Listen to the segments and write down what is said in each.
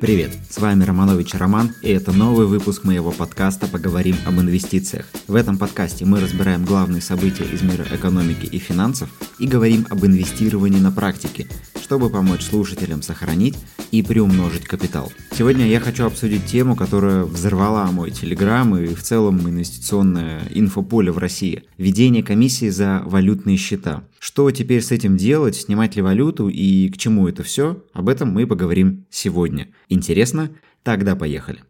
Привет, с вами Романович Роман, и это новый выпуск моего подкаста «Поговорим об инвестициях». В этом подкасте мы разбираем главные события из мира экономики и финансов и говорим об инвестировании на практике, чтобы помочь слушателям сохранить и приумножить капитал. Сегодня я хочу обсудить тему, которая взорвала мой телеграм и в целом инвестиционное инфополе в России. Введение комиссии за валютные счета. Что теперь с этим делать, снимать ли валюту и к чему это все, об этом мы поговорим сегодня. Интересно? Тогда поехали.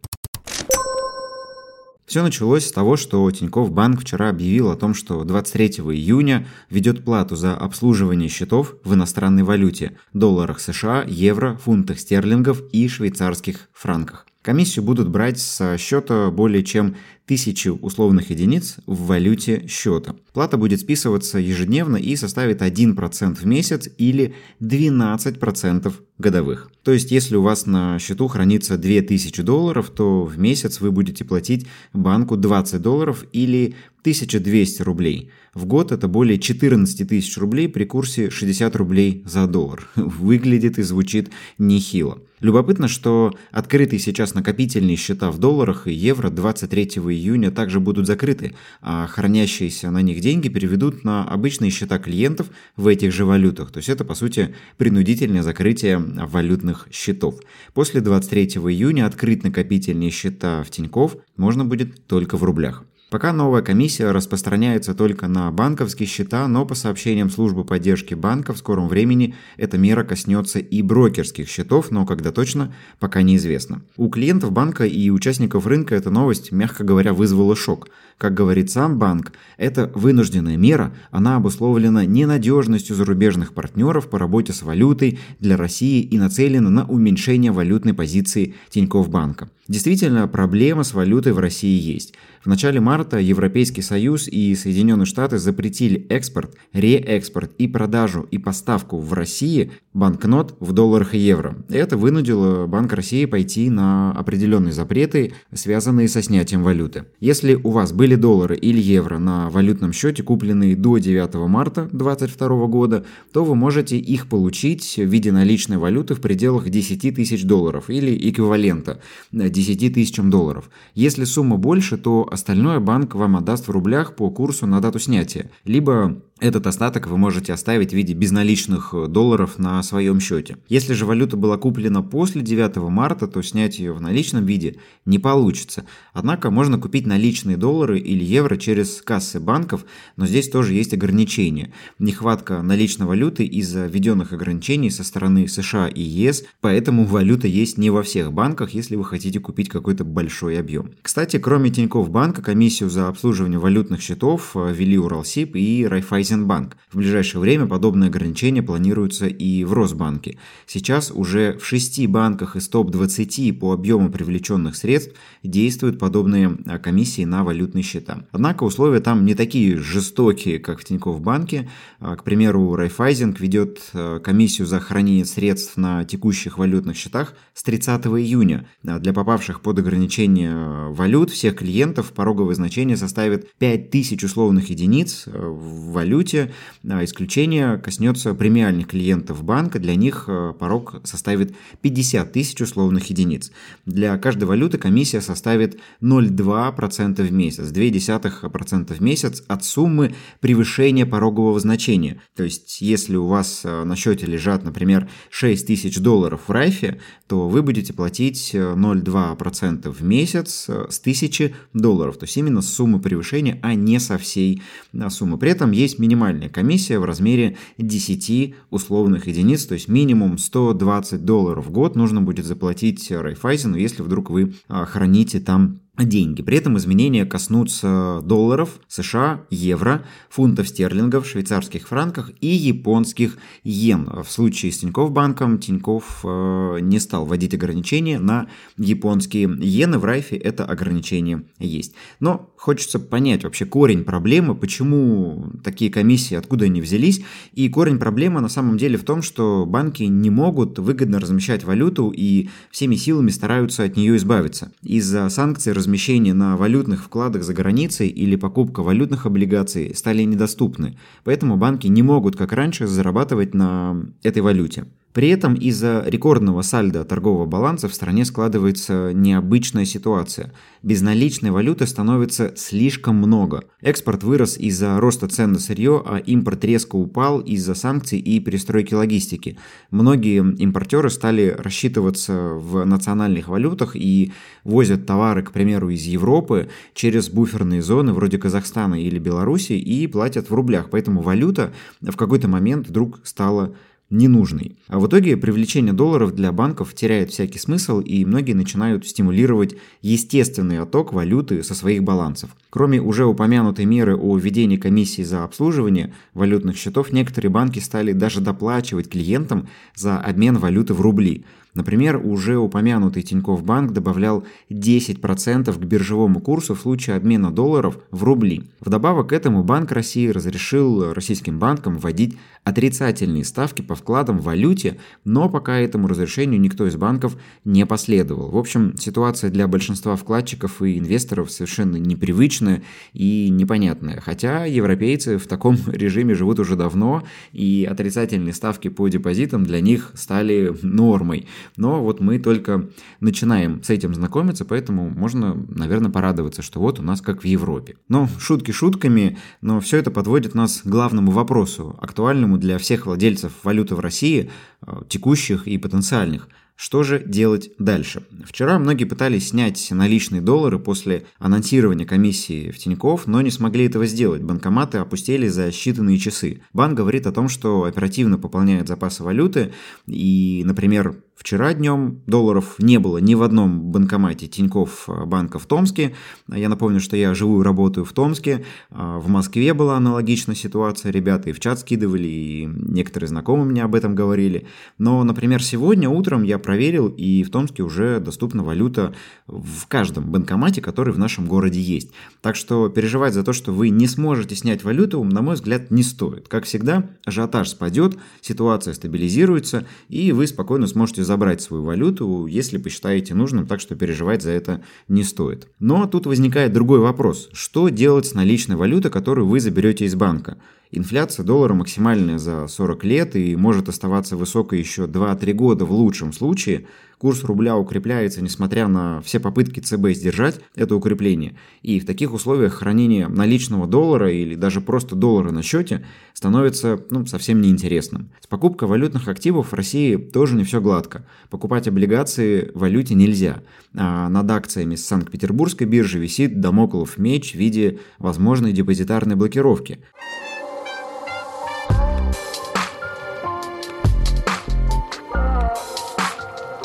Все началось с того, что Тинькофф Банк вчера объявил о том, что 23 июня ведет плату за обслуживание счетов в иностранной валюте – долларах США, евро, фунтах стерлингов и швейцарских франках. Комиссию будут брать со счета более чем тысячи условных единиц в валюте счета. Плата будет списываться ежедневно и составит 1% в месяц или 12% годовых. То есть, если у вас на счету хранится 2000 долларов, то в месяц вы будете платить банку 20 долларов или 1200 рублей. В год это более 14 тысяч рублей при курсе 60 рублей за доллар. Выглядит и звучит нехило. Любопытно, что открытые сейчас накопительные счета в долларах и евро 23 июня также будут закрыты, а хранящиеся на них деньги переведут на обычные счета клиентов в этих же валютах. То есть это, по сути, принудительное закрытие валютных счетов. После 23 июня открыть накопительные счета в Тинькофф можно будет только в рублях. Пока новая комиссия распространяется только на банковские счета, но по сообщениям службы поддержки банка в скором времени эта мера коснется и брокерских счетов, но когда точно, пока неизвестно. У клиентов банка и участников рынка эта новость, мягко говоря, вызвала шок. Как говорит сам банк, это вынужденная мера, она обусловлена ненадежностью зарубежных партнеров по работе с валютой для России и нацелена на уменьшение валютной позиции Тинькофф банка. Действительно, проблема с валютой в России есть. В начале марта Европейский Союз и Соединенные Штаты запретили экспорт, реэкспорт и продажу и поставку в России банкнот в долларах и евро. Это вынудило Банк России пойти на определенные запреты, связанные со снятием валюты. Если у вас были доллары или евро на валютном счете, купленные до 9 марта 2022 года, то вы можете их получить в виде наличной валюты в пределах 10 тысяч долларов или эквивалента 10 тысячам долларов. Если сумма больше, то остальное банк вам отдаст в рублях по курсу на дату снятия, либо этот остаток вы можете оставить в виде безналичных э, долларов на своем счете. Если же валюта была куплена после 9 марта, то снять ее в наличном виде не получится. Однако можно купить наличные доллары или евро через кассы банков, но здесь тоже есть ограничения. Нехватка наличной валюты из-за введенных ограничений со стороны США и ЕС, поэтому валюта есть не во всех банках, если вы хотите купить какой-то большой объем. Кстати, кроме Тинькофф банка, комиссию за обслуживание валютных счетов э, ввели Уралсиб и Райфайзен Райзенбанк. В ближайшее время подобные ограничения планируются и в Росбанке. Сейчас уже в шести банках из топ-20 по объему привлеченных средств действуют подобные а, комиссии на валютные счета. Однако условия там не такие жестокие, как в Тинькофф банке. А, к примеру, Райфайзинг ведет а, комиссию за хранение средств на текущих валютных счетах с 30 июня. Для попавших под ограничение валют всех клиентов пороговое значение составит 5000 условных единиц в валюте. А, исключение коснется премиальных клиентов банка. Для них э, порог составит 50 тысяч условных единиц. Для каждой валюты комиссия составит 0,2% в месяц, 0,2% в месяц от суммы превышения порогового значения. То есть, если у вас э, на счете лежат, например, 6 тысяч долларов в Райфе, то вы будете платить 0,2% э, в месяц с 1000 долларов. То есть, именно с суммы превышения, а не со всей суммы. При этом есть минимальная комиссия в размере 10 условных единиц, то есть минимум 120 долларов в год нужно будет заплатить Райфайзену, если вдруг вы а, храните там деньги. При этом изменения коснутся долларов, США, евро, фунтов стерлингов, швейцарских франках и японских йен. В случае с Тинькофф банком Тинькофф э, не стал вводить ограничения на японские иены. В Райфе это ограничение есть. Но хочется понять вообще корень проблемы, почему такие комиссии, откуда они взялись. И корень проблемы на самом деле в том, что банки не могут выгодно размещать валюту и всеми силами стараются от нее избавиться. Из-за санкций размещение на валютных вкладах за границей или покупка валютных облигаций стали недоступны, поэтому банки не могут, как раньше, зарабатывать на этой валюте. При этом из-за рекордного сальда торгового баланса в стране складывается необычная ситуация. Безналичной валюты становится слишком много. Экспорт вырос из-за роста цен на сырье, а импорт резко упал из-за санкций и перестройки логистики. Многие импортеры стали рассчитываться в национальных валютах и возят товары, к примеру, из Европы через буферные зоны вроде Казахстана или Беларуси и платят в рублях. Поэтому валюта в какой-то момент вдруг стала ненужный. А в итоге привлечение долларов для банков теряет всякий смысл, и многие начинают стимулировать естественный отток валюты со своих балансов. Кроме уже упомянутой меры о введении комиссии за обслуживание валютных счетов, некоторые банки стали даже доплачивать клиентам за обмен валюты в рубли – Например, уже упомянутый Тинькофф Банк добавлял 10% к биржевому курсу в случае обмена долларов в рубли. Вдобавок к этому Банк России разрешил российским банкам вводить отрицательные ставки по вкладам в валюте, но пока этому разрешению никто из банков не последовал. В общем, ситуация для большинства вкладчиков и инвесторов совершенно непривычная и непонятная. Хотя европейцы в таком режиме живут уже давно, и отрицательные ставки по депозитам для них стали нормой. Но вот мы только начинаем с этим знакомиться, поэтому можно, наверное, порадоваться, что вот у нас как в Европе. Но шутки шутками, но все это подводит нас к главному вопросу, актуальному для всех владельцев валюты в России, э, текущих и потенциальных – что же делать дальше? Вчера многие пытались снять наличные доллары после анонсирования комиссии в Тинькофф, но не смогли этого сделать. Банкоматы опустили за считанные часы. Банк говорит о том, что оперативно пополняет запасы валюты и, например, Вчера днем долларов не было ни в одном банкомате Тинькофф банка в Томске. Я напомню, что я живу и работаю в Томске. А, в Москве была аналогичная ситуация. Ребята и в чат скидывали, и некоторые знакомые мне об этом говорили. Но, например, сегодня утром я проверил, и в Томске уже доступна валюта в каждом банкомате, который в нашем городе есть. Так что переживать за то, что вы не сможете снять валюту, на мой взгляд, не стоит. Как всегда, ажиотаж спадет, ситуация стабилизируется, и вы спокойно сможете забрать свою валюту, если посчитаете нужным, так что переживать за это не стоит. Но тут возникает другой вопрос. Что делать с наличной валютой, которую вы заберете из банка? Инфляция доллара максимальная за 40 лет и может оставаться высокой еще 2-3 года в лучшем случае. Курс рубля укрепляется, несмотря на все попытки ЦБ сдержать это укрепление. И в таких условиях хранение наличного доллара или даже просто доллара на счете становится ну, совсем неинтересным. С покупкой валютных активов в России тоже не все гладко. Покупать облигации в валюте нельзя. А над акциями с Санкт-Петербургской биржи висит домоклов меч в виде возможной депозитарной блокировки.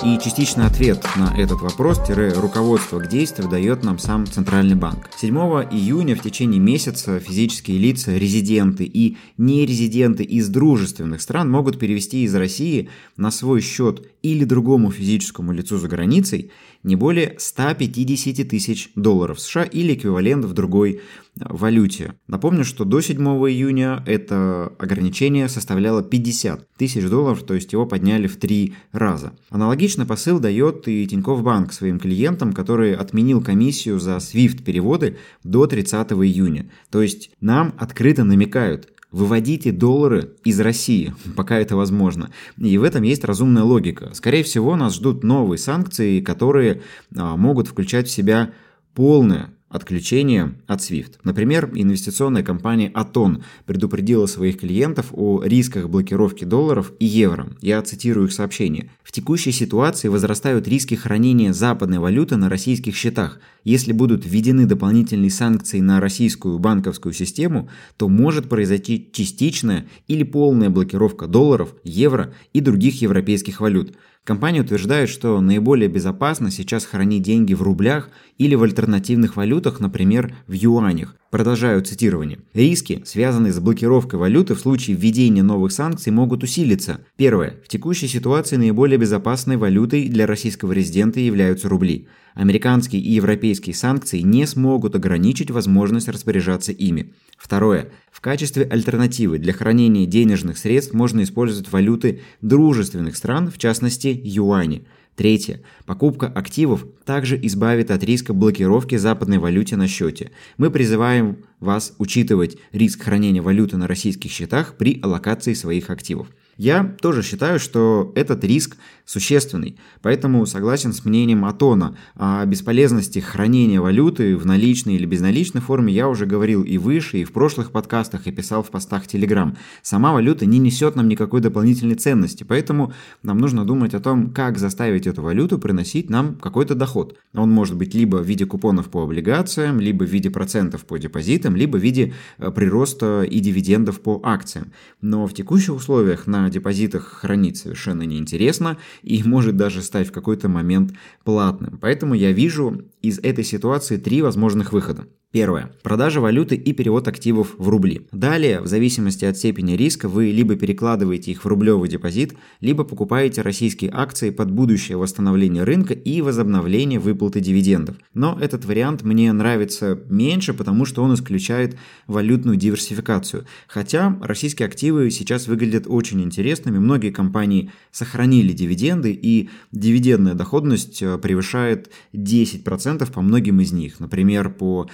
И частичный ответ на этот вопрос-руководство к действию дает нам сам Центральный банк. 7 июня в течение месяца физические лица, резиденты и нерезиденты из дружественных стран могут перевести из России на свой счет или другому физическому лицу за границей не более 150 тысяч долларов США или эквивалент в другой валюте. Напомню, что до 7 июня это ограничение составляло 50 тысяч долларов, то есть его подняли в три раза. Аналогичный посыл дает и Тинькофф Банк своим клиентам, который отменил комиссию за SWIFT-переводы до 30 июня. То есть нам открыто намекают, Выводите доллары из России, пока это возможно. И в этом есть разумная логика. Скорее всего, нас ждут новые санкции, которые а, могут включать в себя полное отключение от SWIFT. Например, инвестиционная компания Aton предупредила своих клиентов о рисках блокировки долларов и евро. Я цитирую их сообщение. В текущей ситуации возрастают риски хранения западной валюты на российских счетах. Если будут введены дополнительные санкции на российскую банковскую систему, то может произойти частичная или полная блокировка долларов, евро и других европейских валют. Компания утверждает, что наиболее безопасно сейчас хранить деньги в рублях или в альтернативных валютах, например, в юанях. Продолжаю цитирование. Риски, связанные с блокировкой валюты в случае введения новых санкций, могут усилиться. Первое. В текущей ситуации наиболее безопасной валютой для российского резидента являются рубли. Американские и европейские санкции не смогут ограничить возможность распоряжаться ими. Второе. В качестве альтернативы для хранения денежных средств можно использовать валюты дружественных стран, в частности юани. Третье. Покупка активов также избавит от риска блокировки западной валюте на счете. Мы призываем вас учитывать риск хранения валюты на российских счетах при аллокации своих активов. Я тоже считаю, что этот риск существенный, поэтому согласен с мнением Атона о бесполезности хранения валюты в наличной или безналичной форме я уже говорил и выше, и в прошлых подкастах, и писал в постах Telegram. Сама валюта не несет нам никакой дополнительной ценности, поэтому нам нужно думать о том, как заставить эту валюту приносить нам какой-то доход. Он может быть либо в виде купонов по облигациям, либо в виде процентов по депозитам, либо в виде э, прироста и дивидендов по акциям. Но в текущих условиях на депозитах хранить совершенно неинтересно и может даже стать в какой-то момент платным. Поэтому я вижу из этой ситуации три возможных выхода. Первое. Продажа валюты и перевод активов в рубли. Далее, в зависимости от степени риска, вы либо перекладываете их в рублевый депозит, либо покупаете российские акции под будущее восстановление рынка и возобновление выплаты дивидендов. Но этот вариант мне нравится меньше, потому что он исключает валютную диверсификацию. Хотя российские активы сейчас выглядят очень интересными, многие компании сохранили дивиденды и дивидендная доходность э, превышает 10% по многим из них. Например, по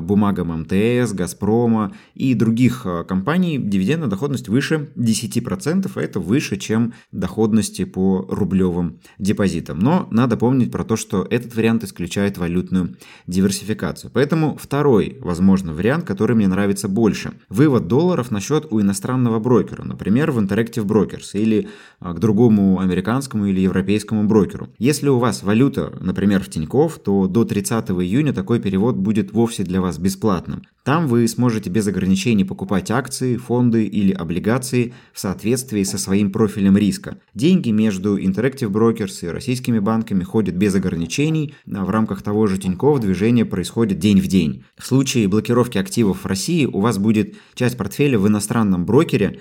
бумагам МТС, Газпрома и других э, компаний дивидендная доходность выше 10%, а это выше, чем доходности по рублевым депозитам. Но надо помнить про то, что этот вариант исключает валютную диверсификацию. Поэтому второй, возможно, вариант, который мне нравится больше. Вывод долларов на счет у иностранного брокера, например, в Interactive Brokers или э, к другому американскому или европейскому брокеру. Если у вас валюта, например, в Тинькофф, то до 30 июня такой перевод будет вовсе для вас бесплатным. Там вы сможете без ограничений покупать акции, фонды или облигации в соответствии со своим профилем риска. Деньги между Interactive Brokers и российскими банками ходят без ограничений, а в рамках того же Тинькофф движение происходит день в день. В случае блокировки активов в России у вас будет часть портфеля в иностранном брокере,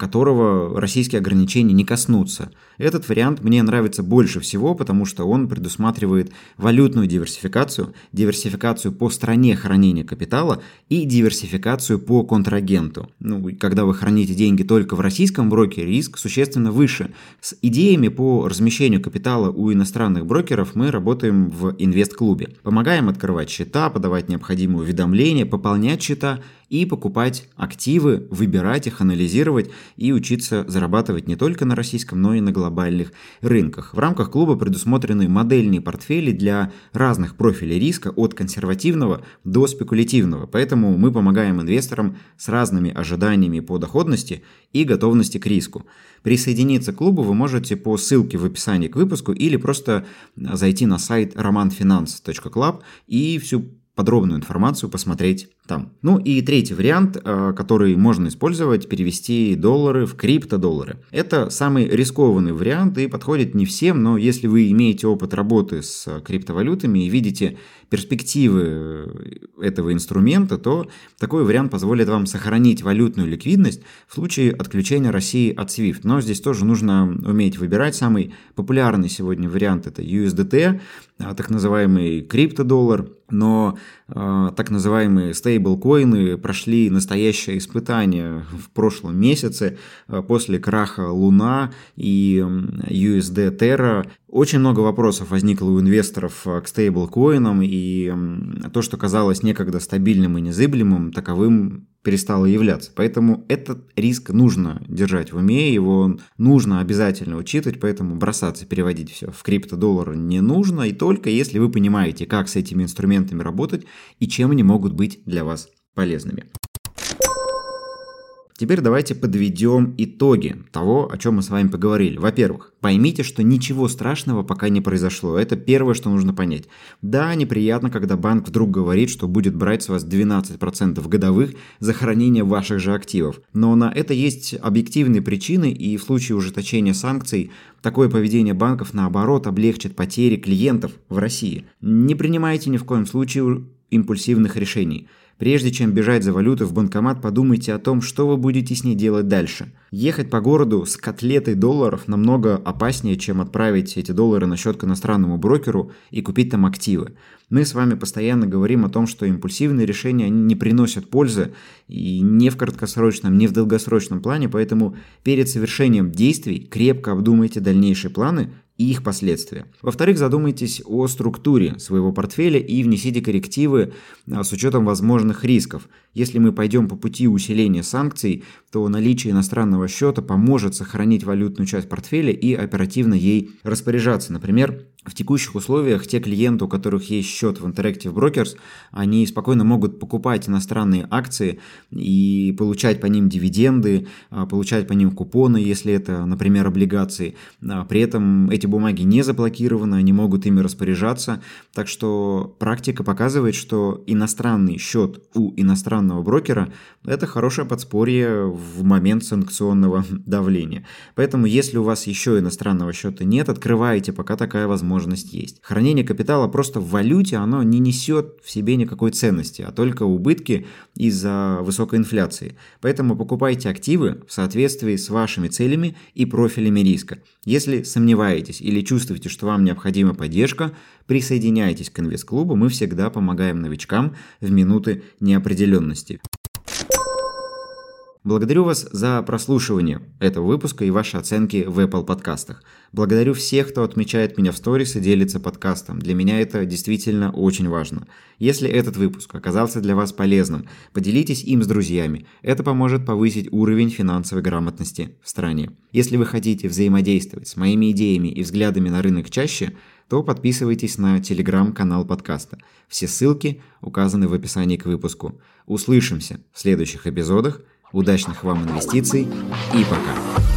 которого российские ограничения не коснутся. Этот вариант мне нравится больше всего, потому что он предусматривает валютную диверсификацию, диверсификацию по стране хранения капитала, и диверсификацию по контрагенту. Ну, когда вы храните деньги только в российском брокере, риск существенно выше. С идеями по размещению капитала у иностранных брокеров мы работаем в инвест-клубе. Помогаем открывать счета, подавать необходимые уведомления, пополнять счета и покупать активы, выбирать их, анализировать и учиться зарабатывать не только на российском, но и на глобальных рынках. В рамках клуба предусмотрены модельные портфели для разных профилей риска от консервативного до спекулятивного, поэтому мы помогаем инвесторам с разными ожиданиями по доходности и готовности к риску. Присоединиться к клубу вы можете по ссылке в описании к выпуску или просто зайти на сайт romanfinance.club и всю подробную информацию посмотреть там. Ну и третий вариант, э, который можно использовать, перевести доллары в криптодоллары. Это самый рискованный вариант и подходит не всем, но если вы имеете опыт работы с криптовалютами и видите перспективы этого инструмента, то такой вариант позволит вам сохранить валютную ликвидность в случае отключения России от SWIFT. Но здесь тоже нужно уметь выбирать. Самый популярный сегодня вариант это USDT, так называемый криптодоллар, но э, так называемые стейблкоины прошли настоящее испытание в прошлом месяце э, после краха Луна и USD Terra. Очень много вопросов возникло у инвесторов э, к стейблкоинам, и то, что казалось некогда стабильным и незыблемым, таковым перестало являться. Поэтому этот риск нужно держать в уме, его нужно обязательно учитывать, поэтому бросаться, переводить все в криптодоллары не нужно, и только если вы понимаете, как с этими инструментами работать и чем они могут быть для вас полезными. Теперь давайте подведем итоги того, о чем мы с вами поговорили. Во-первых, поймите, что ничего страшного пока не произошло. Это первое, что нужно понять. Да, неприятно, когда банк вдруг говорит, что будет брать с вас 12% годовых за хранение ваших же активов. Но на это есть объективные причины, и в случае ужесточения санкций такое поведение банков, наоборот, облегчит потери клиентов в России. Не принимайте ни в коем случае импульсивных решений. Прежде чем бежать за валютой в банкомат, подумайте о том, что вы будете с ней делать дальше. Ехать по городу с котлетой долларов намного опаснее, чем отправить эти доллары на счет к иностранному брокеру и купить там активы. Мы с вами постоянно говорим о том, что импульсивные решения они не приносят пользы и не в краткосрочном, не в долгосрочном плане, поэтому перед совершением действий крепко обдумайте дальнейшие планы и их последствия. Во-вторых, задумайтесь о структуре своего портфеля и внесите коррективы а, с учетом возможных рисков. Если мы пойдем по пути усиления санкций, то наличие иностранного счета поможет сохранить валютную часть портфеля и оперативно ей распоряжаться. Например, в текущих условиях те клиенты, у которых есть счет в Interactive Brokers, они спокойно могут покупать иностранные акции и получать по ним дивиденды, а, получать по ним купоны, если это, например, облигации. А, при этом эти бумаги не заблокированы, они могут ими распоряжаться. Так что практика показывает, что иностранный счет у иностранного брокера – это хорошее подспорье в момент санкционного давления. Поэтому, если у вас еще иностранного счета нет, открывайте, пока такая возможность возможность есть. Хранение капитала просто в валюте, оно не несет в себе никакой ценности, а только убытки из-за высокой инфляции. Поэтому покупайте активы в соответствии с вашими целями и профилями риска. Если сомневаетесь или чувствуете, что вам необходима поддержка, присоединяйтесь к инвест-клубу, мы всегда помогаем новичкам в минуты неопределенности. Благодарю вас за прослушивание этого выпуска и ваши оценки в Apple подкастах. Благодарю всех, кто отмечает меня в сторис и делится подкастом. Для меня это действительно очень важно. Если этот выпуск оказался для вас полезным, поделитесь им с друзьями. Это поможет повысить уровень финансовой грамотности в стране. Если вы хотите взаимодействовать с моими идеями и взглядами на рынок чаще, то подписывайтесь на телеграм-канал подкаста. Все ссылки указаны в описании к выпуску. Услышимся в следующих эпизодах – Удачных вам инвестиций и пока!